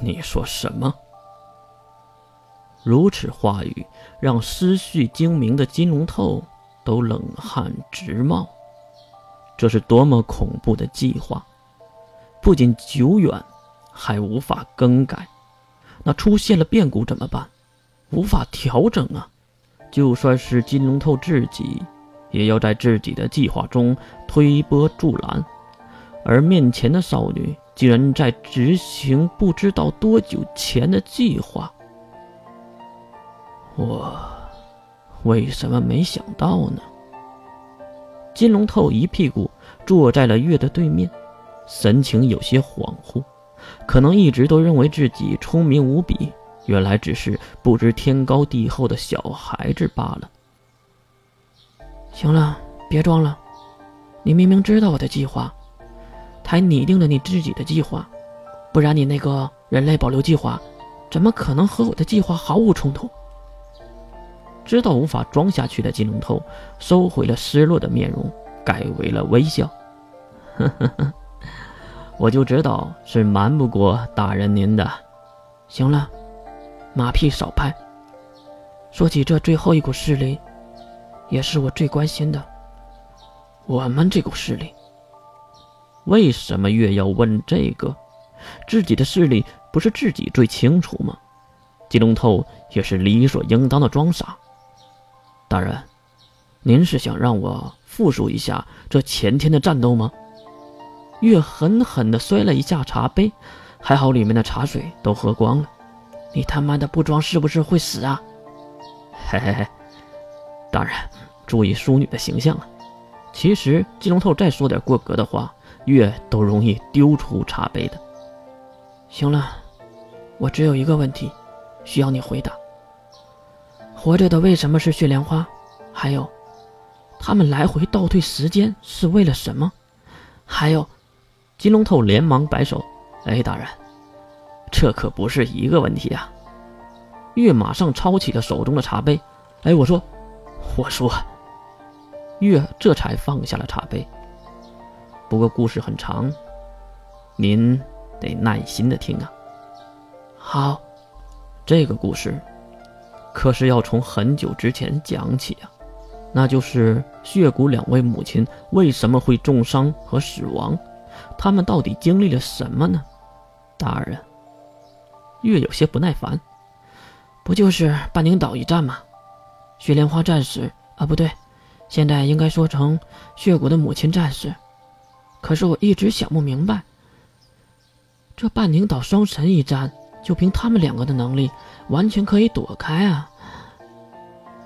你说什么？如此话语让思绪精明的金龙透都冷汗直冒。这是多么恐怖的计划！不仅久远，还无法更改。那出现了变故怎么办？无法调整啊！就算是金龙透自己，也要在自己的计划中推波助澜。而面前的少女竟然在执行不知道多久前的计划，我为什么没想到呢？金龙透一屁股坐在了月的对面，神情有些恍惚，可能一直都认为自己聪明无比，原来只是不知天高地厚的小孩子罢了。行了，别装了，你明明知道我的计划，才拟定了你自己的计划，不然你那个人类保留计划，怎么可能和我的计划毫无冲突？知道无法装下去的金龙头收回了失落的面容，改为了微笑。呵呵呵，我就知道是瞒不过大人您的。行了，马屁少拍。说起这最后一股势力，也是我最关心的。我们这股势力，为什么越要问这个？自己的势力不是自己最清楚吗？金龙头也是理所应当的装傻。大人，您是想让我复述一下这前天的战斗吗？月狠狠地摔了一下茶杯，还好里面的茶水都喝光了。你他妈的不装是不是会死啊？嘿嘿嘿，大人，注意淑女的形象啊！其实金龙头再说点过格的话，月都容易丢出茶杯的。行了，我只有一个问题，需要你回答。活着的为什么是血莲花？还有，他们来回倒退时间是为了什么？还有，金龙头连忙摆手：“哎，大人，这可不是一个问题啊！”月马上抄起了手中的茶杯：“哎，我说，我说。”月这才放下了茶杯。不过故事很长，您得耐心的听啊。好，这个故事。可是要从很久之前讲起啊，那就是血骨两位母亲为什么会重伤和死亡？他们到底经历了什么呢？大人，月有些不耐烦，不就是半宁岛一战吗？雪莲花战士啊，不对，现在应该说成血骨的母亲战士。可是我一直想不明白，这半宁岛双神一战，就凭他们两个的能力。完全可以躲开啊！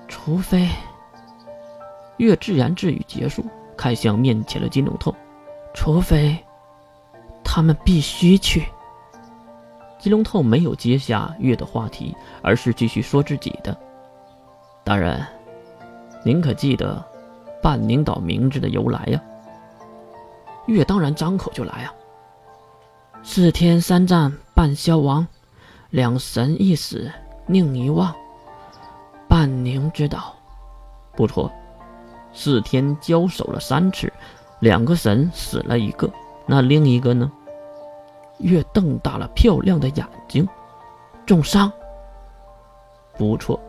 除非月自言自语结束，看向面前的金龙头，除非他们必须去。金龙透没有接下月的话题，而是继续说自己的。大人，您可记得半宁岛名字的由来呀？月当然张口就来啊！四天三战半消亡。两神一死，宁一忘。半宁之岛，不错。四天交手了三次，两个神死了一个，那另一个呢？月瞪大了漂亮的眼睛，重伤。不错，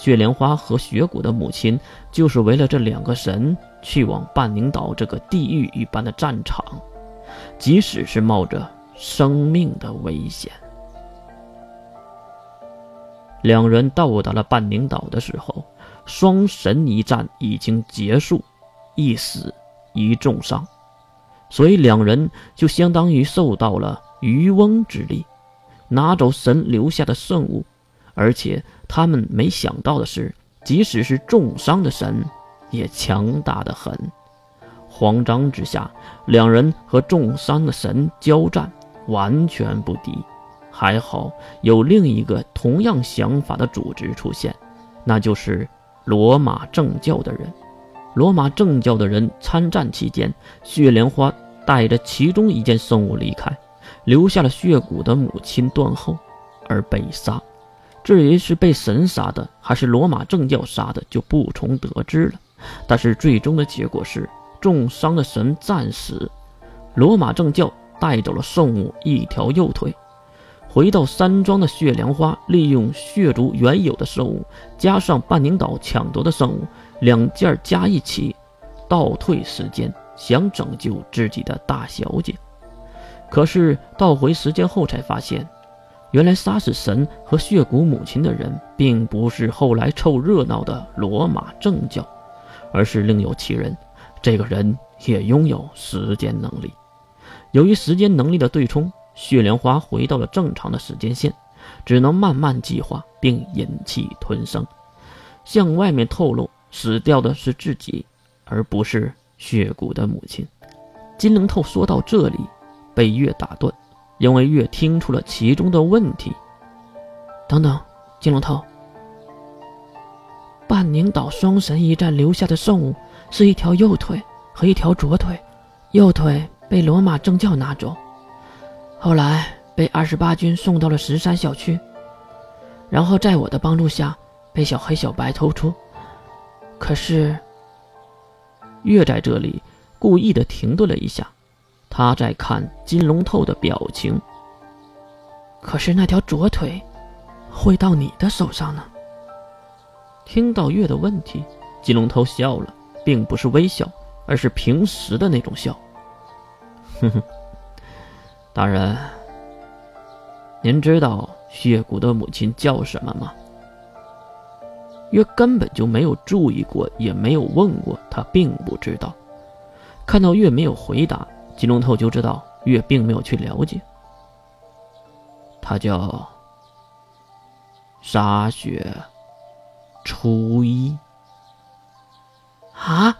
雪莲花和雪谷的母亲就是为了这两个神去往半宁岛这个地狱一般的战场，即使是冒着生命的危险。两人到达了半宁岛的时候，双神一战已经结束，一死一重伤，所以两人就相当于受到了渔翁之利，拿走神留下的圣物。而且他们没想到的是，即使是重伤的神，也强大的很。慌张之下，两人和重伤的神交战，完全不敌。还好有另一个同样想法的组织出现，那就是罗马正教的人。罗马正教的人参战期间，血莲花带着其中一件圣物离开，留下了血骨的母亲断后而被杀。至于是被神杀的，还是罗马正教杀的，就不从得知了。但是最终的结果是，重伤的神战死，罗马正教带走了圣物一条右腿。回到山庄的血莲花，利用血族原有的圣物，加上半宁岛抢夺的圣物，两件加一起，倒退时间，想拯救自己的大小姐。可是倒回时间后，才发现，原来杀死神和血骨母亲的人，并不是后来凑热闹的罗马正教，而是另有其人。这个人也拥有时间能力。由于时间能力的对冲。血莲花回到了正常的时间线，只能慢慢计划并忍气吞声，向外面透露死掉的是自己，而不是血骨的母亲。金灵透说到这里，被月打断，因为月听出了其中的问题。等等，金龙头，半宁岛双神一战留下的圣物是一条右腿和一条左腿，右腿被罗马正教拿走。后来被二十八军送到了石山小区，然后在我的帮助下被小黑、小白偷出。可是，月在这里故意的停顿了一下，他在看金龙透的表情。可是那条左腿会到你的手上呢？听到月的问题，金龙头笑了，并不是微笑，而是平时的那种笑。哼哼。大人，您知道血骨的母亲叫什么吗？月根本就没有注意过，也没有问过，他并不知道。看到月没有回答，金龙头就知道月并没有去了解。他叫沙雪初一。啊！